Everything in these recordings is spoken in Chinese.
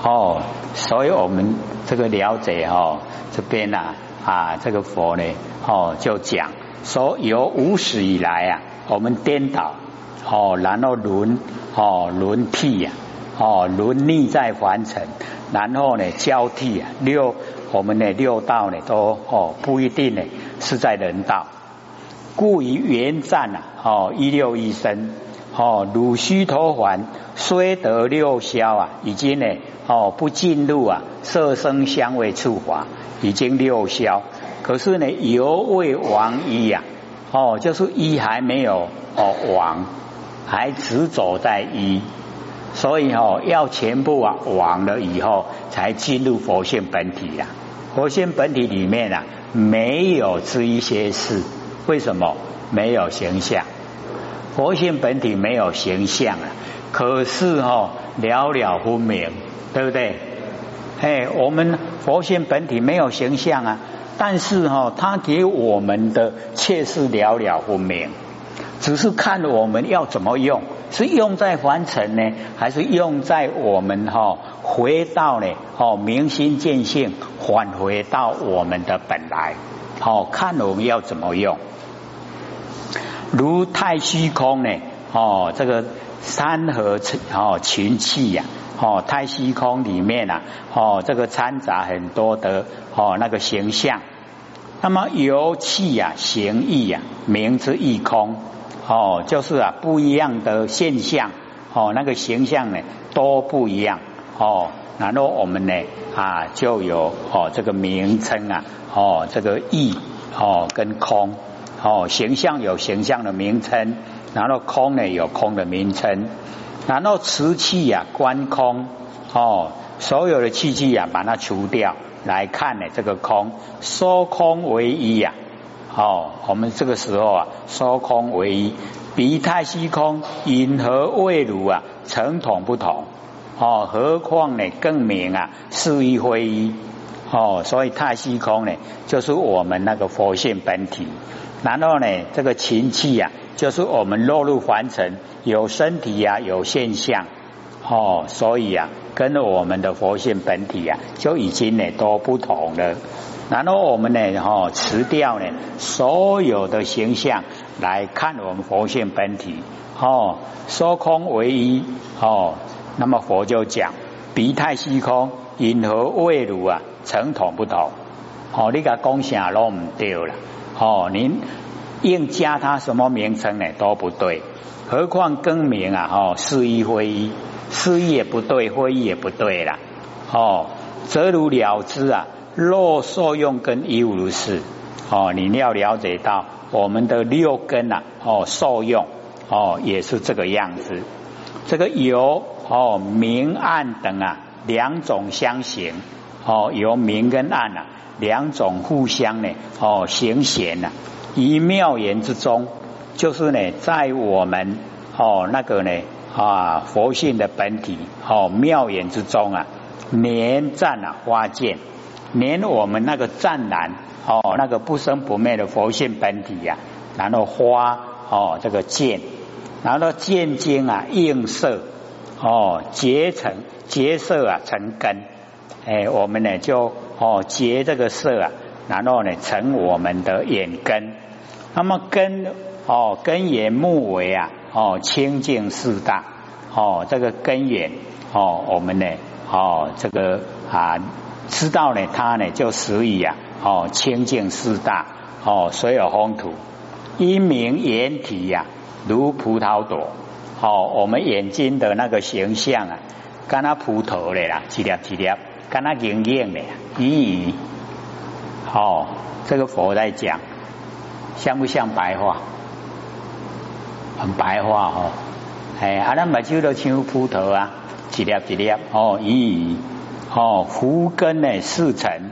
哦，所以我们这个了解哦，这边呐啊，这个佛呢哦就讲说由无始以来啊，我们颠倒哦，然后轮哦轮替呀哦轮逆在凡尘，然后呢交替啊六我们的六道呢都哦不一定呢是在人道，故于原战啊哦一六一生。哦，汝须陀环虽得六消啊，已经呢哦不进入啊色声香味触法，已经六消，可是呢犹未亡一呀，哦就是一还没有哦亡，还只走在一，所以哦要全部啊亡了以后才进入佛性本体呀，佛性本体里面啊没有这一些事，为什么？没有形象？佛性本体没有形象啊，可是哈了了分明，对不对？哎，我们佛性本体没有形象啊，但是哈，它给我们的却是了了分明，只是看我们要怎么用，是用在凡尘呢，还是用在我们哈回到呢？哦，明心见性，返回到我们的本来，好看我们要怎么用。如太虚空呢？哦，这个山河哦群气呀，哦太虚空里面啊，哦这个掺杂很多的哦那个形象。那么由气呀形意呀，名之异空。哦，就是啊不一样的现象。哦，那个形象呢都不一样。哦，然后我们呢啊就有哦这个名称啊，哦这个异哦跟空。哦，形象有形象的名称，然后空呢有空的名称，然后瓷器呀观空哦，所有的器具呀把它除掉来看呢这个空，说空为一呀哦，我们这个时候啊说空为一，比太虚空因何未如啊成统不同哦，何况呢更明啊是一非一哦，所以太虚空呢就是我们那个佛性本体。然后呢，这个情气呀，就是我们落入凡尘，有身体呀，有现象哦，所以啊，跟我们的佛性本体啊，就已经呢都不同了。然后我们呢，哦，辞掉呢所有的形象来看我们佛性本体哦，说空为一哦，那么佛就讲鼻太虚空，银河未如啊？成统不同哦，你个讲啥都唔对了。哦，您硬加它什么名称呢都不对，何况更名啊？哦，是一非一，是一也不对，非一也不对啦。哦，则如了之啊，若受用根亦如是。哦，你要了解到我们的六根啊，哦，受用哦也是这个样子。这个有哦明暗等啊两种相形，哦由明跟暗啊。两种互相呢，哦，行显呐，于妙言之中，就是呢，在我们哦那个呢啊佛性的本体哦妙言之中啊，连湛啊花见，连我们那个湛蓝哦那个不生不灭的佛性本体呀，然后花哦这个见，然后见经啊映色哦结成结色啊成根，哎，我们呢就。哦，结这个色啊，然后呢，成我们的眼根。那么根哦，根源目为啊，哦，清净四大。哦，这个根源哦，我们呢，哦，这个啊，知道呢，它呢就属于啊，哦，清净四大。哦，所有风土，一名眼体呀，如葡萄朵。哦，我们眼睛的那个形象啊，跟那葡萄的啦，几粒几粒。跟他莹莹的，咦，哦，这个佛在讲，像不像白话？很白话哦，哎，啊，那目睭都像葡萄啊，几粒几粒，哦，咦，哦，福根呢四层，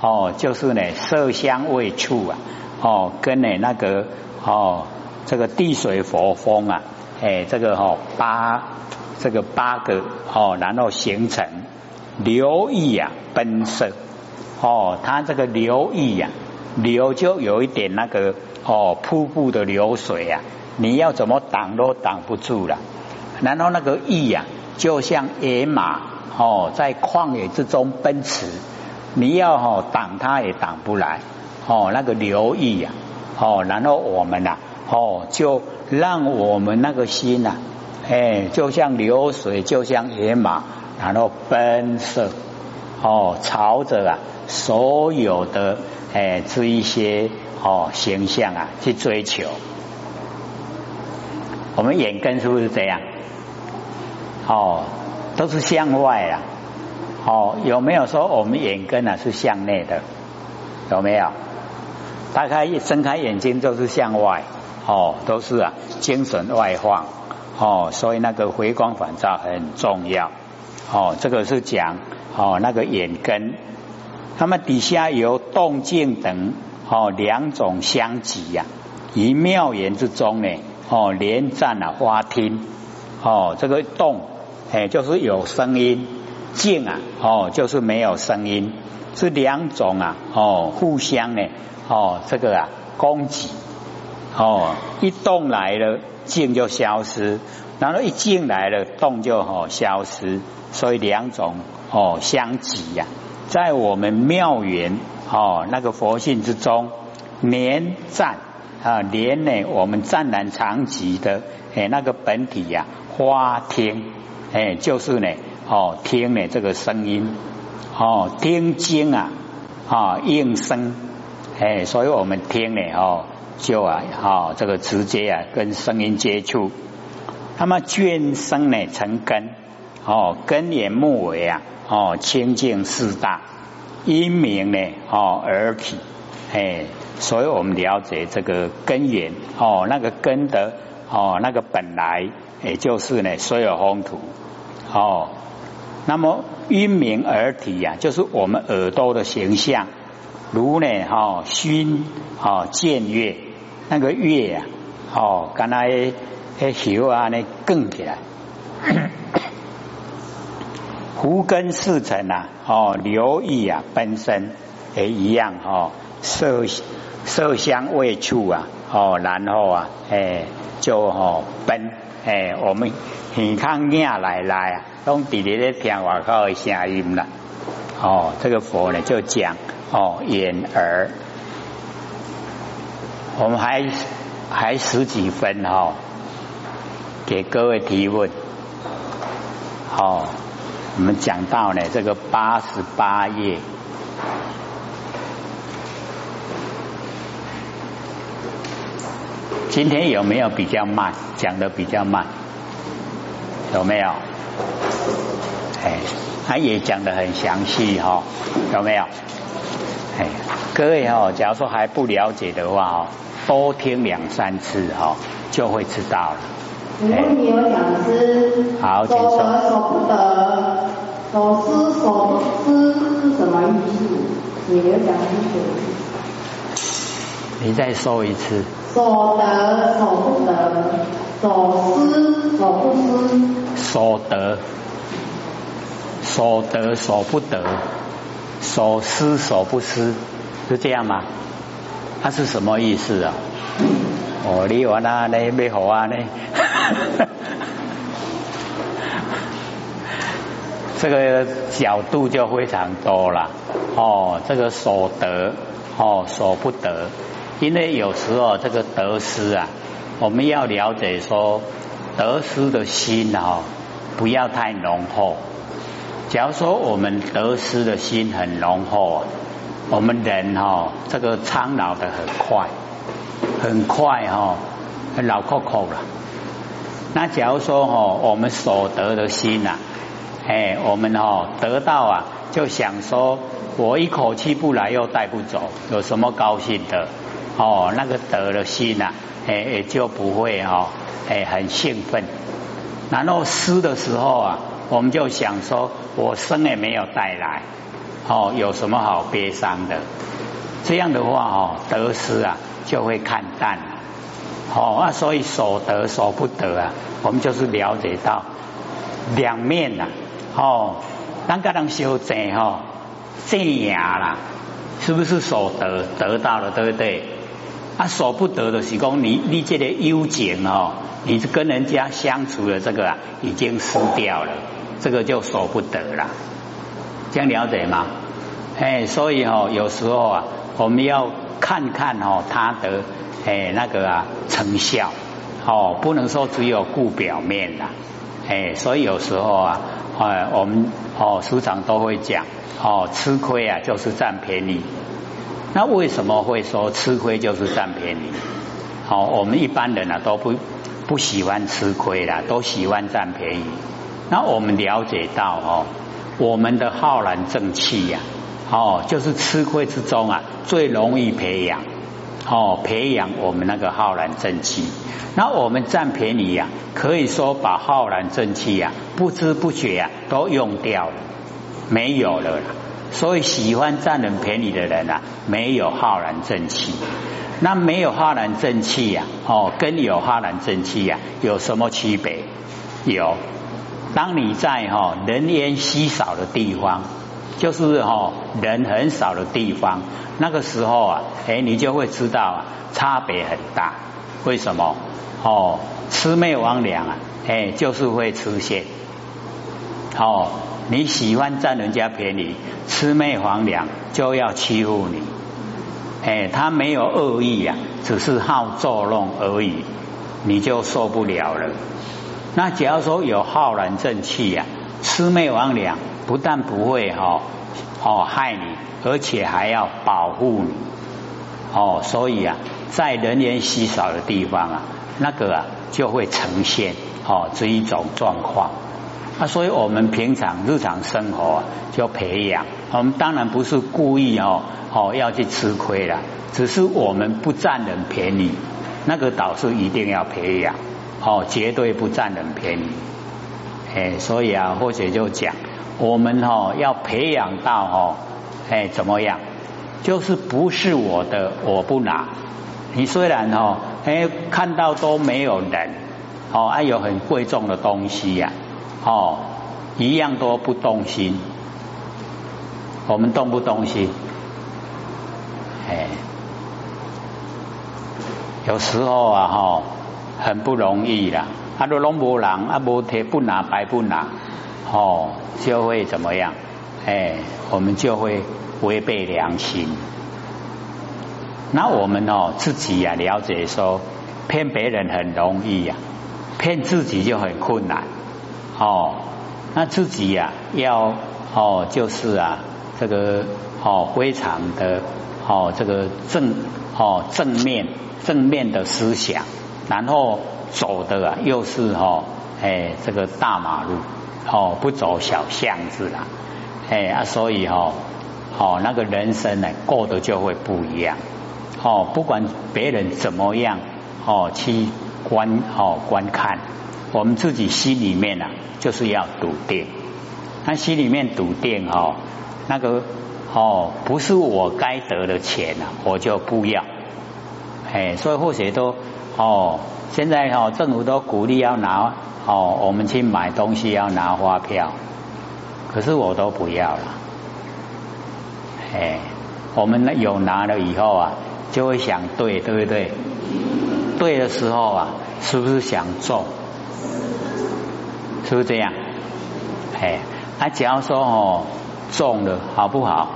哦，就是呢色香味触啊，哦，跟呢那个哦，这个地水火风啊，哎，这个哦八，这个八个哦，然后形成。流意呀，奔色哦，它这个流意呀，流就有一点那个哦，瀑布的流水呀，你要怎么挡都挡不住了。然后那个意呀，就像野马哦，在旷野之中奔驰，你要哦挡它也挡不来哦，那个流意呀哦，然后我们呐哦，就让我们那个心呐，哎，就像流水，就像野马，然后奔射哦，朝着啊所有的哎这一些哦形象啊去追求。我们眼根是不是这样？哦，都是向外啊。哦，有没有说我们眼根啊是向内的？有没有？大概一睁开眼睛就是向外。哦，都是啊，精神外放。哦，所以那个回光返照很重要。哦，这个是讲哦那个眼根。那么底下有动静等哦两种相即呀，于妙言之中呢。哦，连战啊，花听哦，这个动哎，就是有声音；静啊，哦，就是没有声音，是两种啊，哦，互相呢，哦，这个啊，攻击哦，一动来了，静就消失；然后一进来了，动就哦消失，所以两种哦相即呀，在我们妙缘哦那个佛性之中，连战。啊，连呢，我们湛然长吉的哎那个本体呀，花听哎就是呢哦听呢这个声音哦听经啊啊应声哎，所以我们听呢哦就啊哦这个直接啊跟声音接触，那么眷生呢成根哦根言木为啊哦清净四大因明呢哦而体哎。所以我们了解这个根源哦，那个根的哦，那个本来也就是呢，所有风土哦。那么音明耳体呀，就是我们耳朵的形象，如呢哈熏哦见月，那个月呀哦，刚才那球啊那更起来，胡根四尘啊哦，留意啊本身也一样哦，色。色香味触啊，哦，然后啊，哎，就哦奔，哎，我们耳康念来来啊，都弟弟在听外口的声音了，哦，这个佛呢就讲哦眼耳，我们还还十几分哈，给各位提问，好，我们讲到呢这个八十八页。今天有没有比较慢？讲的比较慢，有没有？哎，他也讲的很详细哈，有没有？哎，各位哈，假如说还不了解的话哦，多听两三次哈，就会知道了。问你有讲师，好，所得所不得，所思所思是什么意思？你有讲清楚。你再说一次。所得所不得，所思所不思。所得所得所不得，所思所不思，是这样吗？它是什么意思啊？哦，你话那呢？没好啊呢？这个角度就非常多了。哦，这个所得，哦，所不得。因为有时候这个得失啊，我们要了解说得失的心啊，不要太浓厚。假如说我们得失的心很浓厚啊，我们人哈这个苍老的很快，很快哈老扣扣了。那假如说哈我们所得的心呐，哎，我们哈得到啊，就想说我一口气不来又带不走，有什么高兴的？哦，那个得了心呐，哎哎就不会哦，哎很兴奋。然后失的时候啊，我们就想说，我生也没有带来，哦，有什么好悲伤的？这样的话哦，得失啊就会看淡。哦啊，所以所得所不得啊，我们就是了解到两面呐。哦，当个人修正哦，正牙啦，是不是所得得到了，对不对？啊，所不得的是讲你你这个幽情哦，你跟人家相处的这个啊，已经失掉了这个就舍不得了。这样了解吗？哎，所以哦，有时候啊，我们要看看哦，他的哎那个啊成效哦，不能说只有顾表面的。哎，所以有时候啊，哎，我们哦书长都会讲哦，吃亏啊就是占便宜。那为什么会说吃亏就是占便宜？好，我们一般人啊都不不喜欢吃亏啦，都喜欢占便宜。那我们了解到哦，我们的浩然正气呀，哦，就是吃亏之中啊最容易培养，哦，培养我们那个浩然正气。那我们占便宜呀，可以说把浩然正气呀，不知不觉呀都用掉了，没有了。所以喜欢占人便宜的人啊，没有浩然正气。那没有浩然正气呀，哦，跟有浩然正气呀有什么区别？有，当你在哈人烟稀少的地方，就是哈人很少的地方，那个时候啊，哎，你就会知道啊，差别很大。为什么？哦，魑魅魍魉啊，哎，就是会出现。哦，你喜欢占人家便宜，魑魅魍魉就要欺负你。哎，他没有恶意呀，只是好作弄而已，你就受不了了。那假如说有浩然正气呀，魑魅魍魉不但不会哈哦害你，而且还要保护你。哦，所以啊，在人烟稀少的地方啊。那个啊，就会呈现哦这一种状况。啊，所以我们平常日常生活啊，就培养。我们当然不是故意哦哦要去吃亏了，只是我们不占人便宜。那个倒是一定要培养哦，绝对不占人便宜。哎，所以啊，或者就讲，我们哦要培养到哦，哎怎么样？就是不是我的，我不拿。你虽然哦。哎，看到都没有人，哦，还有很贵重的东西呀，哦，一样都不动心。我们动不动心？哎，有时候啊，哈，很不容易啦。啊，都拢无人，啊，无贴不拿白不拿，哦，就会怎么样？哎，我们就会违背良心。那我们哦自己呀了解说骗别人很容易呀，骗自己就很困难哦。那自己呀要哦就是啊这个哦非常的哦这个正哦正面正面的思想，然后走的啊又是哦哎这个大马路哦不走小巷子啦哎啊所以哦哦那个人生呢过得就会不一样。哦，不管别人怎么样哦，去观哦观看，我们自己心里面啊，就是要笃定。那心里面笃定哦，那个哦，不是我该得的钱啊，我就不要。哎，所以或许都哦，现在哦，政府都鼓励要拿哦，我们去买东西要拿发票，可是我都不要了。哎，我们有拿了以后啊。就会想对，对不对？对的时候啊，是不是想中？是不是这样？哎，那假如说哦中了，好不好？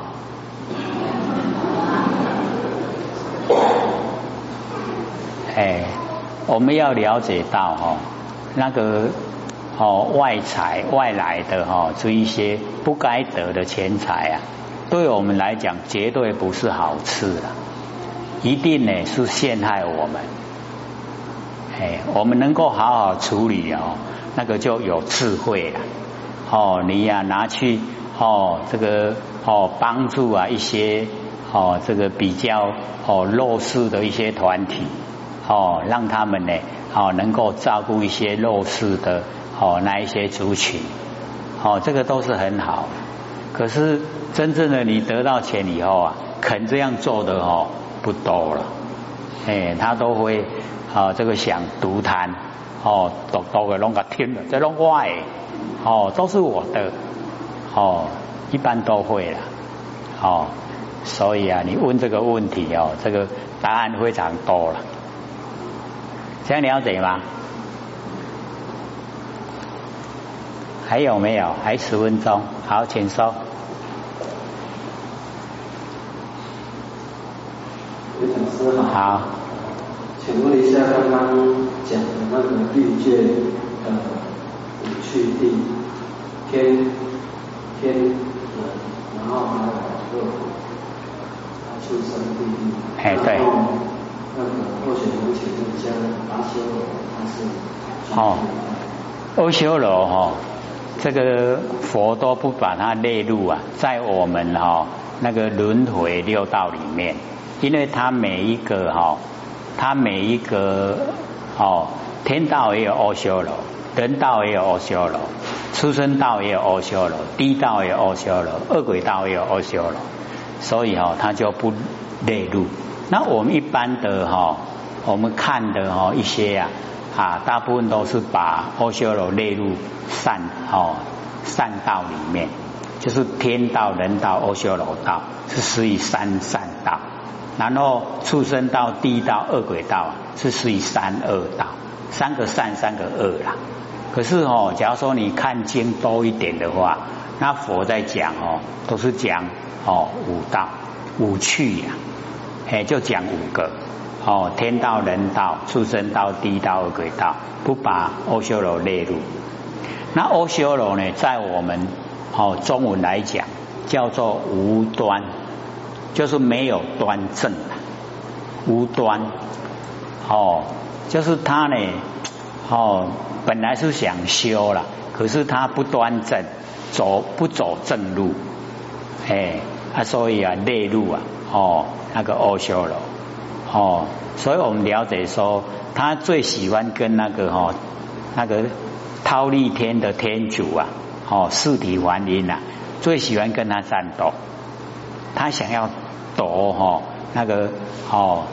哎，我们要了解到哈，那个哦外财外来的哈，这一些不该得的钱财啊，对我们来讲绝对不是好事了。一定呢是陷害我们，哎，我们能够好好处理哦，那个就有智慧了。哦，你呀拿去哦，这个哦帮助啊一些哦这个比较哦弱势的一些团体哦，让他们呢哦能够照顾一些弱势的哦那一些族群。哦，这个都是很好。可是真正的你得到钱以后啊，肯这样做的哦。不多了，哎，他都会啊，这个想独贪，哦，多多个弄个天的，这弄坏，哦，都是我的，哦，一般都会了，哦，所以啊，你问这个问题哦，这个答案非常多了，这样了解吗？还有没有？还十分钟，好，请说。刘讲师好。好。请问一下，刚刚讲的那个地界呃五趣地天天人，然后还有恶畜生地狱。哎，对。那个或许能请问一下阿修罗他是？哦，阿修罗哈，这个佛都不把它列入啊，在我们哈那个轮回六道里面，因为它每一个哈。它每一个哦，天道也有阿修罗，人道也有阿修罗，出生道也有阿修罗，地道也有阿修罗，恶鬼道也有阿修罗，所以哈，他就不列入。那我们一般的哈，我们看的哈一些呀啊，大部分都是把阿修罗列入善哦善道里面，就是天道、人道、阿修罗道，是属于三善道。然后畜生道、地道、恶鬼道，是属于三恶道，三个善，三个恶啦。可是哦，假如说你看经多一点的话，那佛在讲哦，都是讲哦五道、五趣呀，哎，就讲五个哦，天道、人道、畜生道、地道、鬼道，不把阿修罗列入。那阿修罗呢，在我们哦中文来讲，叫做无端。就是没有端正，无端，哦，就是他呢，哦，本来是想修了，可是他不端正，走不走正路，哎，啊，所以啊，内陆啊，哦，那个阿修罗，哦，所以我们了解说，他最喜欢跟那个哈，那个忉利天的天主啊，哦，四体还阴啊，最喜欢跟他战斗。他想要夺哈那个哦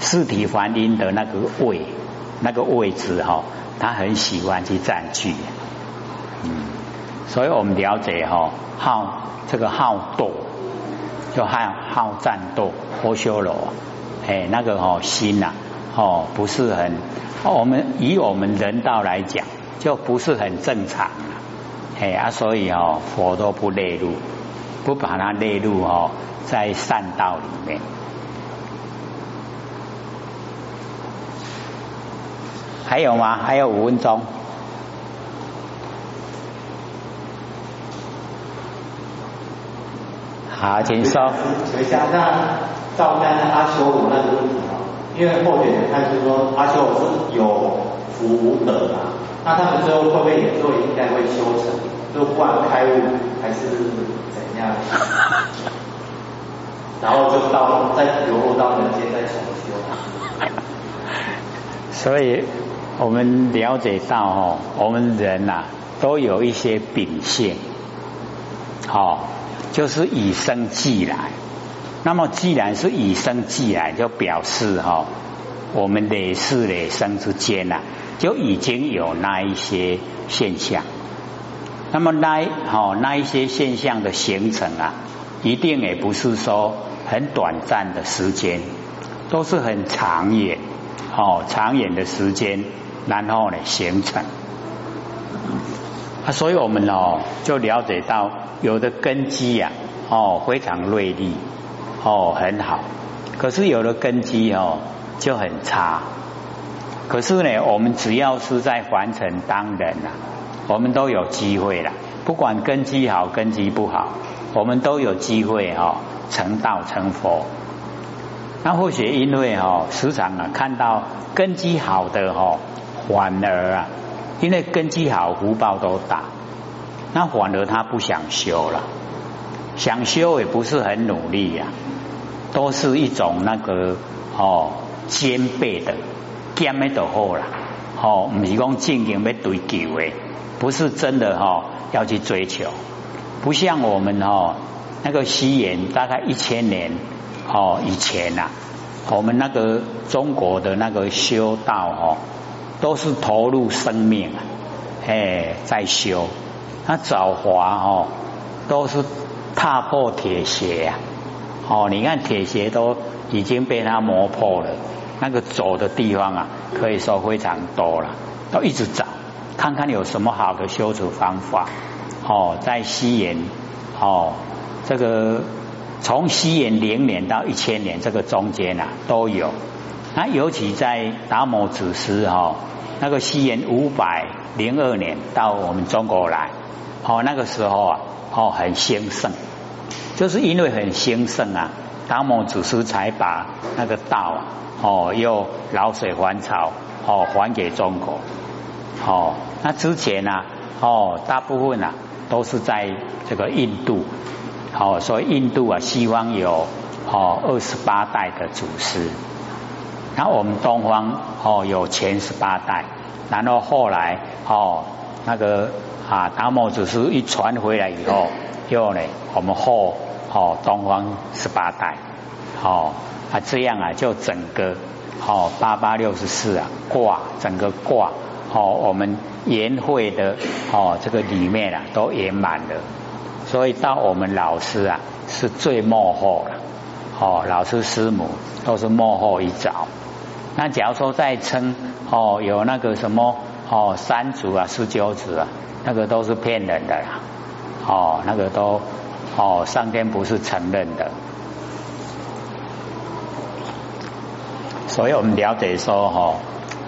四体还阴的那个位那个位置哈，他很喜欢去占据，所以我们了解哈好这个好斗就好好战斗阿修罗哎那个哦心呐哦不是很我们以我们人道来讲就不是很正常哎啊所以哦佛都不列入。不把它列入哦，在善道里面。还有吗？还有五分钟。好，请说。等一下，那照看阿修罗那个问题啊，因为后点他就说阿修罗是有福德嘛，那他们最后会不会也做应该会修成，就不管开悟还是怎样？然后就到再流入到人间再重修。所以我们了解到哦，我们人呐都有一些秉性，哦，就是以生俱来。那么既然是以生俱来，就表示哈，我们累世累生之间呐，就已经有那一些现象。那么那好那一些现象的形成啊，一定也不是说很短暂的时间，都是很长远哦长远的时间，然后呢形成啊，所以我们哦就了解到有的根基呀哦非常锐利哦很好，可是有的根基哦就很差，可是呢我们只要是在凡尘当人啊。我们都有机会了，不管根基好根基不好，我们都有机会哈成道成佛。那或许因为哈时常啊看到根基好的哈，反而啊，因为根基好福报都大，那反而他不想修了，想修也不是很努力呀，都是一种那个哦兼备的兼的就好了，哦唔是讲正经要追求的。不是真的哈，要去追求，不像我们哈那个西元大概一千年哦以前呐，我们那个中国的那个修道哈，都是投入生命啊，哎在修，那早华哦都是踏破铁鞋啊，哦你看铁鞋都已经被他磨破了，那个走的地方啊可以说非常多了，都一直找。看看有什么好的修持方法哦，在西延哦这个从西延零年到一千年这个中间啊都有，那尤其在达摩祖师哈那个西元五百零二年到我们中国来哦那个时候啊哦很兴盛，就是因为很兴盛啊，达摩祖师才把那个道啊哦又老水还潮哦还给中国。哦，那之前呢？哦，大部分啊都是在这个印度，哦，所以印度啊，西方有哦二十八代的祖师，然后我们东方哦有前十八代，然后后来哦那个啊达摩祖师一传回来以后，又呢我们后哦东方十八代，哦啊这样啊就整个哦八八六十四啊卦整个卦。哦，我们研会的哦，这个里面啊都圆满了，所以到我们老师啊是最幕后了。哦，老师师母都是幕后一早。那假如说再称哦，有那个什么哦三祖啊、十九子啊，那个都是骗人的啦。哦，那个都哦上天不是承认的。所以我们了解说哈，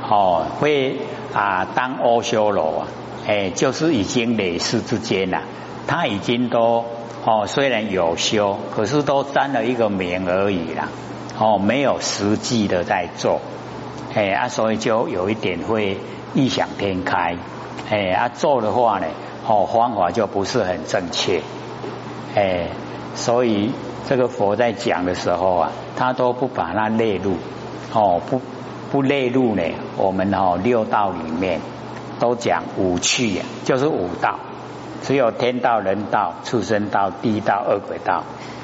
哦会。啊，当阿修罗啊，哎，就是已经累世之间呐，他已经都哦，虽然有修，可是都沾了一个名而已啦，哦，没有实际的在做，哎啊，所以就有一点会异想天开，哎啊，做的话呢，哦，方法就不是很正确，哎，所以这个佛在讲的时候啊，他都不把它列入，哦，不。不列入呢，我们哦六道里面都讲五趣呀，就是五道，只有天道、人道、畜生道、地道、恶鬼道，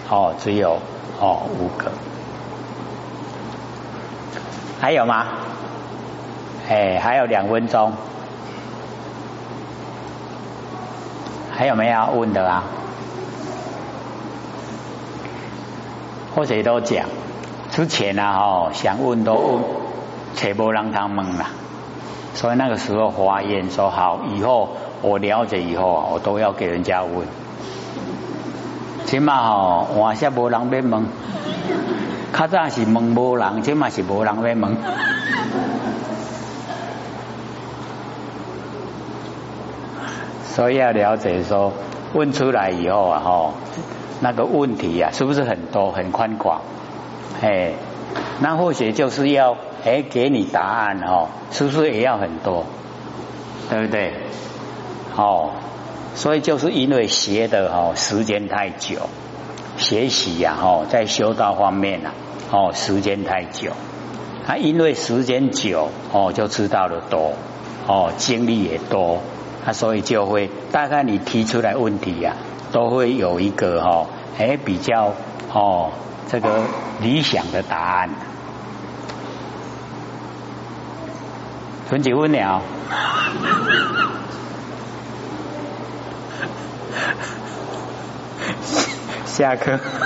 哦，只有哦五个，还有吗？哎，还有两分钟，还有没有要问的啊？或者都讲之前呢，哦，想问都问。且不让他们啦，所以那个时候发言说好，以后我了解以后，我都要给人家问。起码吼，换些无人要问，较早是问无人，起码是无人要问。所以要了解说，问出来以后啊，哈，那个问题啊，是不是很多很宽广？哎，那或许就是要。哎，给你答案哦，是不是也要很多？对不对？哦，所以就是因为学的哦时间太久，学习呀哦在修道方面呐哦时间太久，啊因为时间久哦就知道的多哦经历也多，啊所以就会大概你提出来问题呀都会有一个哦哎比较哦这个理想的答案。存几分了？下课。